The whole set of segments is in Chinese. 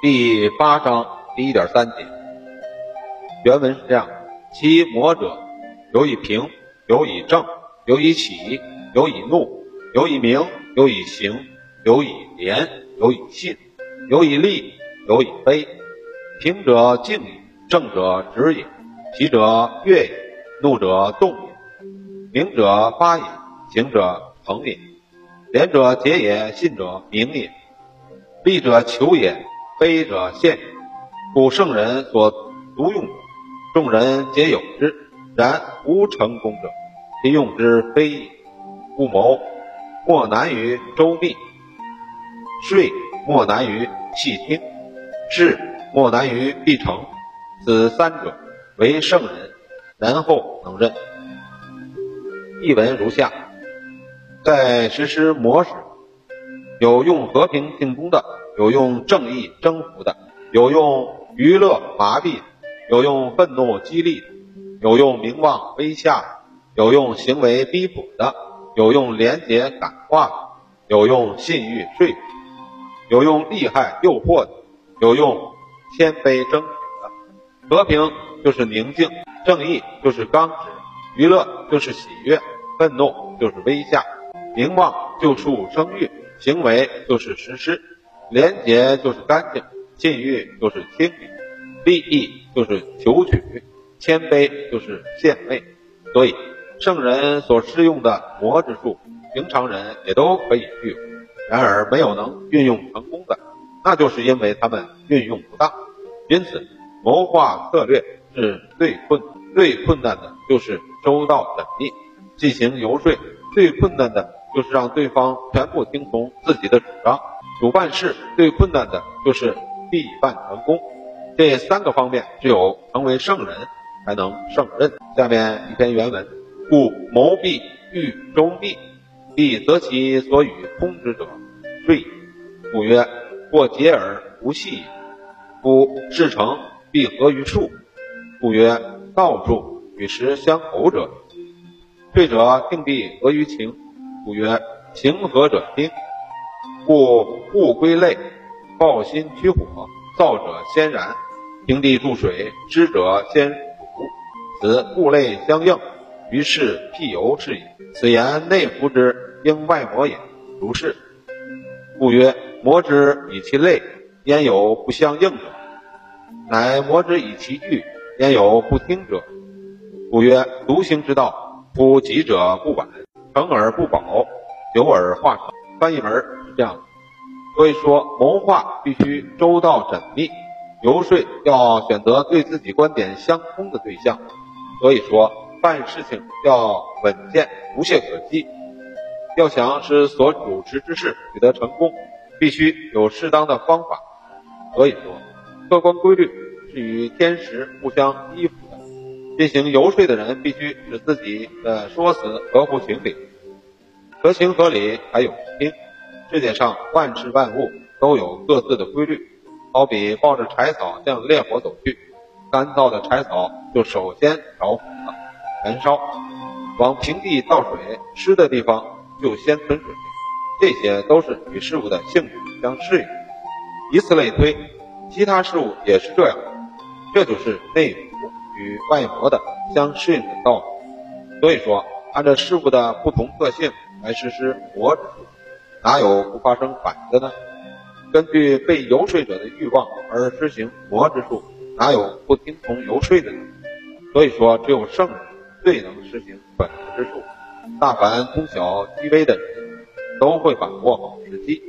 第八章第一点三节，原文是这样：其魔者，有以平，有以正，有以起，有以怒，有以明，有以行，有以廉，有以信，有以利，有以非。平者静也，正者直也，起者悦也，怒者动也，明者发也，行者成也，廉者节也，信者明也，利者求也。非者现，故圣人所独用者，众人皆有之，然无成功者，其用之非也。故谋莫难于周密，税莫难于细听，智莫难于必成。此三者，为圣人，然后能任。译文如下：在实施模式，有用和平进攻的。有用正义征服的，有用娱乐麻痹的，有用愤怒激励的，有用名望威吓的，有用行为逼迫的，有用廉洁感化的，有用信誉说服，有用利害诱惑的，有用谦卑争取的。和平就是宁静，正义就是刚直，娱乐就是喜悦，愤怒就是威吓，名望就树声誉，行为就是实施。廉洁就是干净，禁欲就是清理，利益就是求取，谦卑就是献媚。所以，圣人所施用的魔之术，平常人也都可以具有。然而，没有能运用成功的，那就是因为他们运用不当。因此，谋划策略是最困最困难的，就是周到缜密；进行游说，最困难的就是让对方全部听从自己的主张。主办事最困难的就是必办成功，这三个方面只有成为圣人才能胜任。下面一篇原文：故谋必欲周密，必择其所与通之者，遂故曰：或结而不细。夫事成必合于术，故曰：道术与时相偶者。退者定必合于情，故曰：情合者听。故物归类，抱薪取火，燥者先燃；平地注水，湿者先煮。此物类相应，于是辟由是也。此言内服之，应外磨也。如是。故曰：磨之以其类，焉有不相应者？乃磨之以其具，焉有不听者？故曰：独行之道，夫急者不晚，成而不保，久而化成。翻译门。这样，所以说谋划必须周到缜密，游说要选择对自己观点相通的对象。所以说办事情要稳健，无懈可击。要想使所主持之事取得成功，必须有适当的方法。所以说，客观规律是与天时互相依附的。进行游说的人必须使自己的说辞合乎情理，合情合理，还有听。世界上万事万物都有各自的规律，好比抱着柴草向烈火走去，干燥的柴草就首先着火了，燃烧；往平地倒水，湿的地方就先存水。这些都是与事物的性质相适应。以此类推，其他事物也是这样。这就是内服与外磨的相适应的道理。所以说，按照事物的不同特性来实施磨之术。哪有不发生反的呢？根据被游说者的欲望而施行魔之术，哪有不听从游说的呢？所以说，只有圣人最能实行本之术。大凡通晓机微的人，都会把握好时机，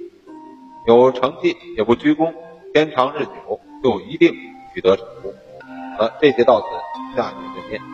有成绩也不居功，天长日久就一定取得成功。好了，这节到此，下节再见。